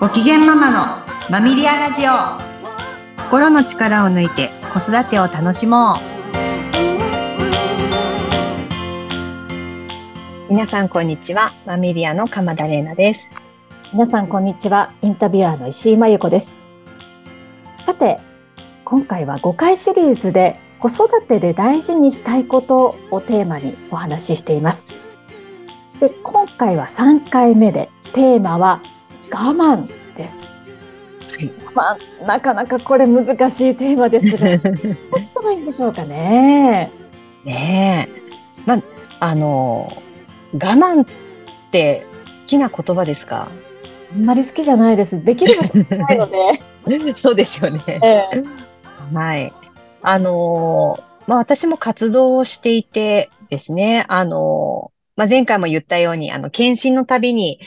ご機嫌ママのマミリアラジオ。心の力を抜いて子育てを楽しもう。皆さんこんにちはマミリアの鎌田玲奈です。皆さんこんにちはインタビュアーの石井真由子です。さて今回は5回シリーズで子育てで大事にしたいことをテーマにお話ししています。で今回は3回目でテーマは我慢です。はい、まあ、なかなかこれ難しいテーマですが、どうしたらいいんでしょうかね。ねえ。まあ、あの、我慢って好きな言葉ですか？あんまり好きじゃないです。できる場所ないので。そうですよね。えー、はい。あのまあ私も活動をしていてですね、あのまあ、前回も言ったように、あの、検診のたびに、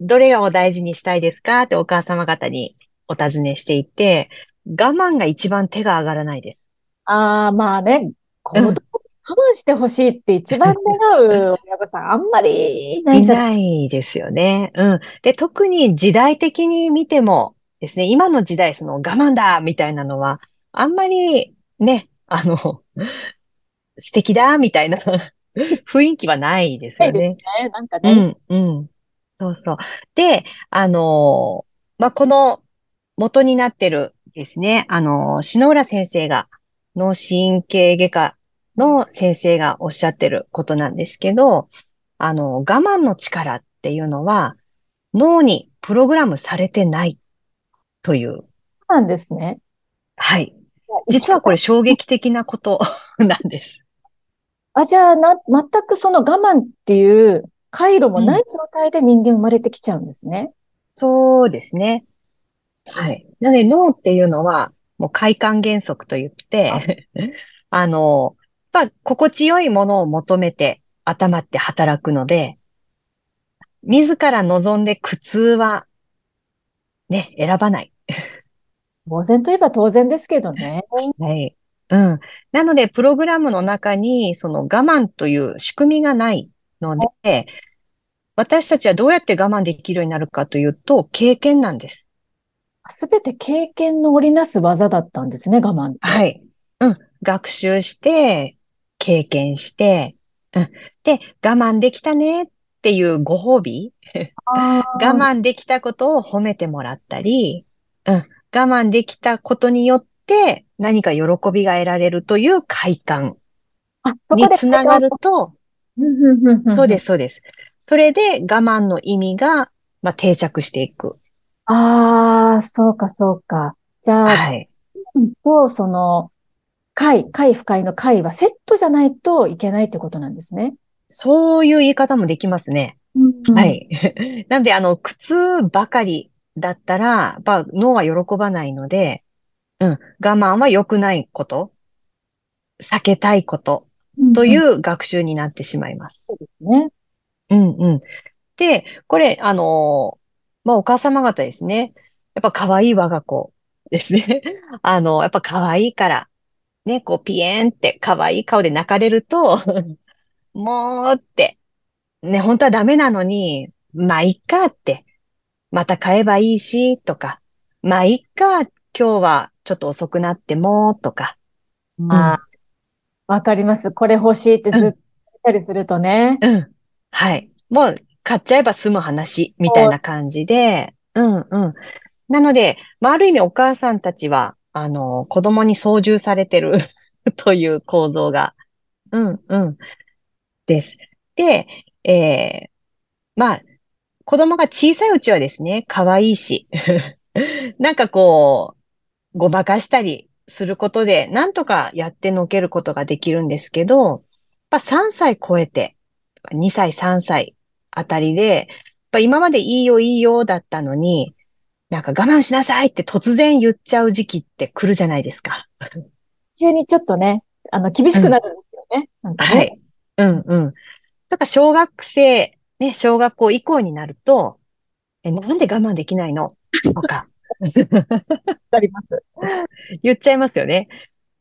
どれを大事にしたいですか？ってお母様方にお尋ねしていて、我慢が一番手が上がらないです。ああ、まあね、子供我慢してほしいって一番願う親御さん、あんまりいないじゃないないですよね。うん。で、特に時代的に見てもですね、今の時代、その我慢だみたいなのは、あんまりね、あの、素敵だみたいな 雰囲気はないですよね。ねなんかね。うん、うん。そうそう。で、あのまあ、この元になってるですね、あの篠浦先生が、脳神経外科の先生がおっしゃってることなんですけど、あの、我慢の力っていうのは、脳にプログラムされてないという。なんですね。はい。実はこれ衝撃的なことなんです。あ、じゃあな、全くその我慢っていう回路もない状態で人間生まれてきちゃうんですね。うん、そうですね。はい。なので脳っていうのは、もう快感原則と言って あの、まあ、心地よいものを求めて頭って働くので、自ら望んで苦痛は、ね、選ばない。当然といえば当然ですけどね。はい。うん。なので、プログラムの中に、その我慢という仕組みがないので、私たちはどうやって我慢できるようになるかというと、経験なんです。すべて経験の織りなす技だったんですね、我慢って。はい。うん。学習して、経験して、うん。で、我慢できたねっていうご褒美 我慢できたことを褒めてもらったり、うん。我慢できたことによって、何か喜びが得られるという快感につながると、そうです、そうです。それで我慢の意味が、まあ、定着していく。ああ、そうか、そうか。じゃあ、はい。と、その、快、快不快の快はセットじゃないといけないってことなんですね。そういう言い方もできますね。うん、はい。なんで、あの、苦痛ばかりだったら、やっぱ脳は喜ばないので、うん。我慢は良くないこと、避けたいことという学習になってしまいます。そうですね。うんうん。で、これ、あの、まあ、お母様方ですね。やっぱ可愛い我が子ですね。あの、やっぱ可愛いから、ね、こうピエーンって可愛い顔で泣かれると もうって、ね、本当はダメなのに、まあ、いっかって、また買えばいいし、とか、まあ、いっか、今日はちょっと遅くなっても、とか。まあ、わかります。これ欲しいってずっと言ったりするとね。うん。はい。もう、買っちゃえば済む話、みたいな感じで、うんうん。なので、まあ、ある意味お母さんたちは、あの、子供に操縦されてる という構造が、うんうん、です。で、えー、まあ、子供が小さいうちはですね、可愛いし、なんかこう、ごまかしたりすることで、なんとかやってのけることができるんですけど、やっぱ3歳超えて、2歳、3歳あたりで、やっぱ今までいいよいいよだったのに、なんか我慢しなさいって突然言っちゃう時期って来るじゃないですか。急にちょっとね、あの、厳しくなるんですよね。うん、ねはい。うんうん。なんか小学生、ね、小学校以降になると、え、なんで我慢できないの？とか、あります。言っちゃいますよね。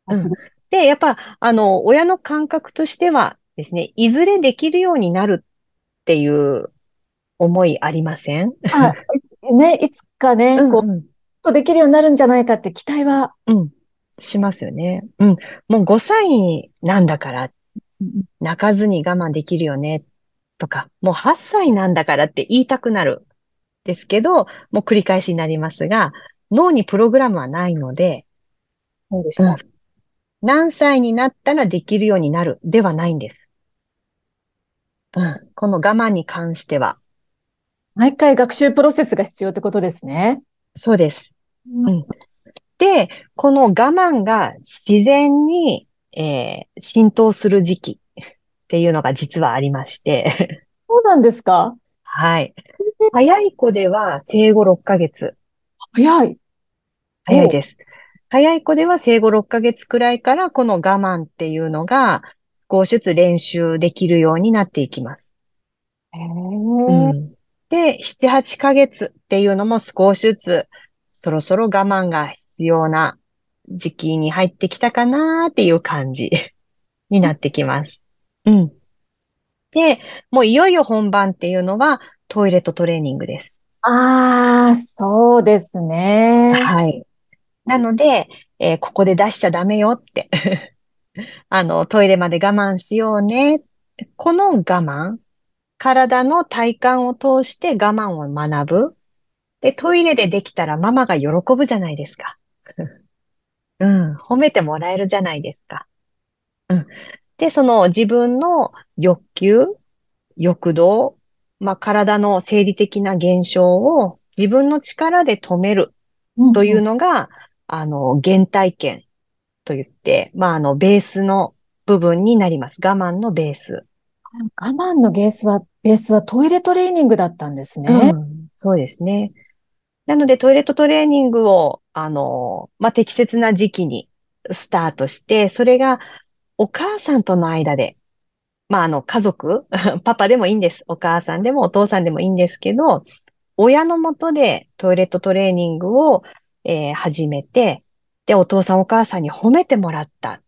うん、で、やっぱ、あの、親の感覚としてはですね、いずれできるようになるっていう思いありません？あね、いつかね、こう、うんうん。とできるようになるんじゃないかって期待は、うん。しますよね。うん。もう5歳なんだから、泣かずに我慢できるよね、とか、もう8歳なんだからって言いたくなる。ですけど、もう繰り返しになりますが、脳にプログラムはないので、そうでした。何歳になったらできるようになるではないんです。うん。この我慢に関しては、毎回学習プロセスが必要ってことですね。そうです。うんで、この我慢が自然に、えー浸透する時期っていうのが実はありまして、そうなんですか？はい。早い子では生後6ヶ月。早い。早いです。早い子では生後6ヶ月くらいからこの我慢っていうのが少しずつ練習できるようになっていきます。へえ。うんで、7、8ヶ月っていうのも少しずつそろそろ我慢が必要な時期に入ってきたかなっていう感じ になってきます。うん。で、もういよいよ本番っていうのはトイレットトレーニングです。ああ、そうですね。はい。なので、えーここで出しちゃダメよって。あの、トイレまで我慢しようね。この我慢、体の体感を通して我慢を学ぶ。で、トイレでできたらママが喜ぶじゃないですか。うん、褒めてもらえるじゃないですか。うん。で、その自分の欲求、欲動、まあ、体の生理的な現象を自分の力で止めるうんというのが、あの、原体験と言って、まあ、あの、ベースの部分になります。我慢のベース。我慢のベースは、ベースはトイレトレーニングだったんですね。うん、そうですね。なので、トイレットトレーニングを、あの、まあ、適切な時期にスタートして、それがお母さんとの間で、まあ、あの、家族、パパでもいいんです。お母さんでもお父さんでもいいんですけど、親のもとでトイレットトレーニングを、えー始めて、で、お父さんお母さんに褒めてもらったっ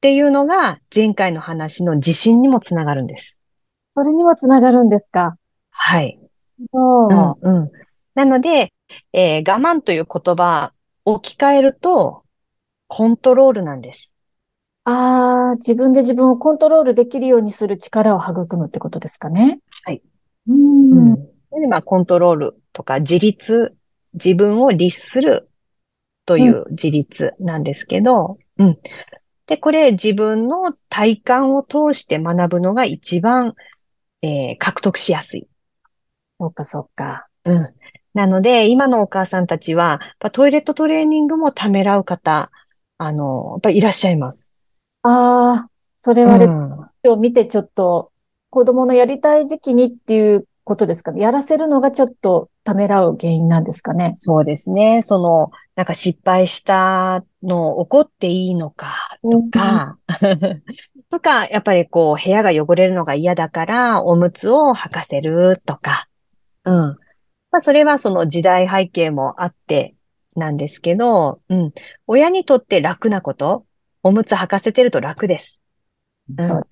ていうのが、前回の話の自信にもつながるんです。それにもつながるんですか？はい。そううん、うん。なので、えー我慢という言葉を置き換えると、コントロールなんです。ああ、自分で自分をコントロールできるようにする力を育むってことですかね？はい。う。うんでまあ、コントロールとか自立、自分を律するという自立なんですけど、うん。で、これ自分の体感を通して学ぶのが一番、えー獲得しやすい。そうか、そうか。うん。なので、今のお母さんたちは、トイレットトレーニングもためらう方、あの、やっぱいらっしゃいます。ああ、それうはレん。シピを見てちょっと子供のやりたい時期にっていうことですか？ね。やらせるのがちょっとためらう原因なんですかね？そうですね。その、なんか失敗したの怒っていいのかとか、とか、やっぱりこう部屋が汚れるのが嫌だからおむつを履かせるとか、うん。まあそれはその時代背景もあってなんですけど、うん。親にとって楽なこと、おむつ履かせてると楽です。うん。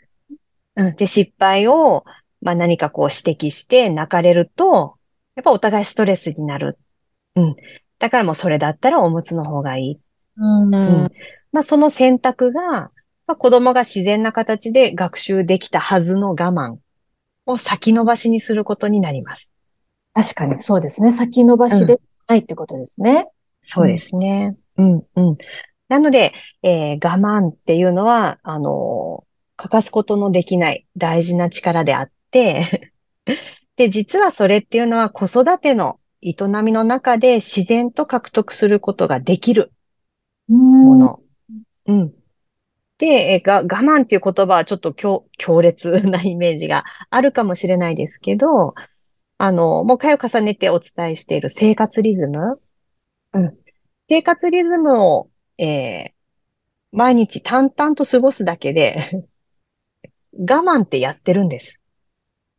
うん。で、失敗を、まあ何かこう指摘して泣かれると、やっぱお互いストレスになる。うん。だからもうそれだったらおむつの方がいい。うんうんまあその選択が、まあ、子供が自然な形で学習できたはずの我慢を先延ばしにすることになります。確かにそうですね。先延ばしでないってことですね。そうですね。うん、うん。なので、えー我慢っていうのは、あのー欠かすことのできない大事な力であって、で、実はそれっていうのは子育ての営みの中で自然と獲得することができるうんもの。うん。で、えが、我慢っていう言葉はちょっと強強烈なイメージがあるかもしれないですけど、あの、もう回を重ねてお伝えしている生活リズム。うん。生活リズムを、えー毎日淡々と過ごすだけで、我慢ってやってるんです。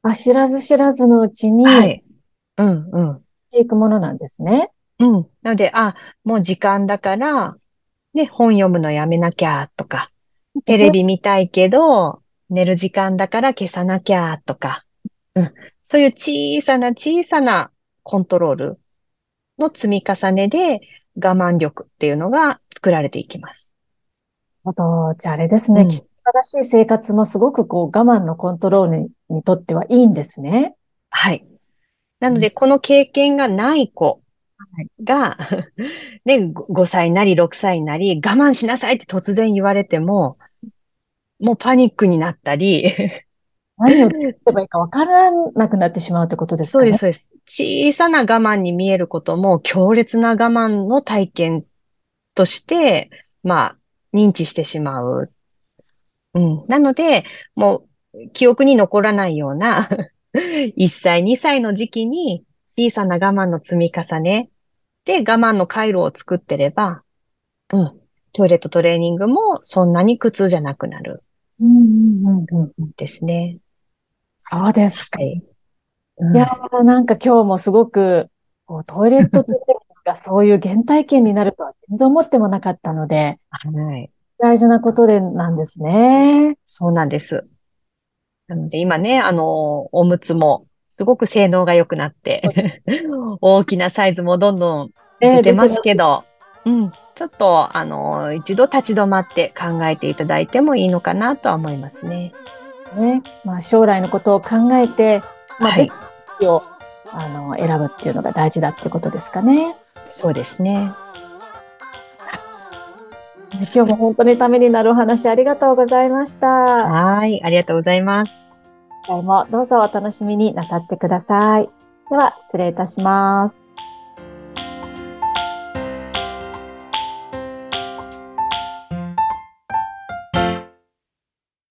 あ、知らず知らずのうちに、しはい。うん、うん。ていくものなんですね。うん。なので、あ、もう時間だから、ね、本読むのやめなきゃとか、テレビ見たいけど、寝る時間だから消さなきゃとか、うん。そういう小さな小さなコントロール。の積み重ねで我慢力っていうのが作られていきます。あと、じゃああれですね。うんらしい生活もすごくこう我慢のコントロールににとってはいいんですね。はい。なので、この経験がない子が、ね、5歳なり6歳なり、我慢しなさいって突然言われても、もうパニックになったり、何を言えばいいかわからなくなってしまうってことですかね。そうです、そうです。小さな我慢に見えることも強烈な我慢の体験として、まあ、認知してしまう。うん。なので、もう、記憶に残らないような、1歳、2歳の時期に小さな我慢の積み重ねで我慢の回路を作ってれば、うん。トイレットトレーニングもそんなに苦痛じゃなくなるうんうんうんうんですね。そうですか。はい。いやー、なんか今日もすごく、こうトイレットトレーニングがそういう原体験になるとは全然思ってもなかったので、はい。大事なことでなんですね。そうなんです。なので今ね、あの、おむつもすごく性能が良くなって、大きなサイズもどんどん出てますけど、うん。ちょっと、あの、一度立ち止まって考えていただいてもいいのかなとは思いますね。ね。まあ将来のことを考えて、まあ、はいをあの選ぶっていうのが大事だってことですかね。そうですね。今日も本当にためになるお話ありがとうございました。はい。ありがとうございます。次回もどうぞお楽しみになさってください。では、失礼いたします。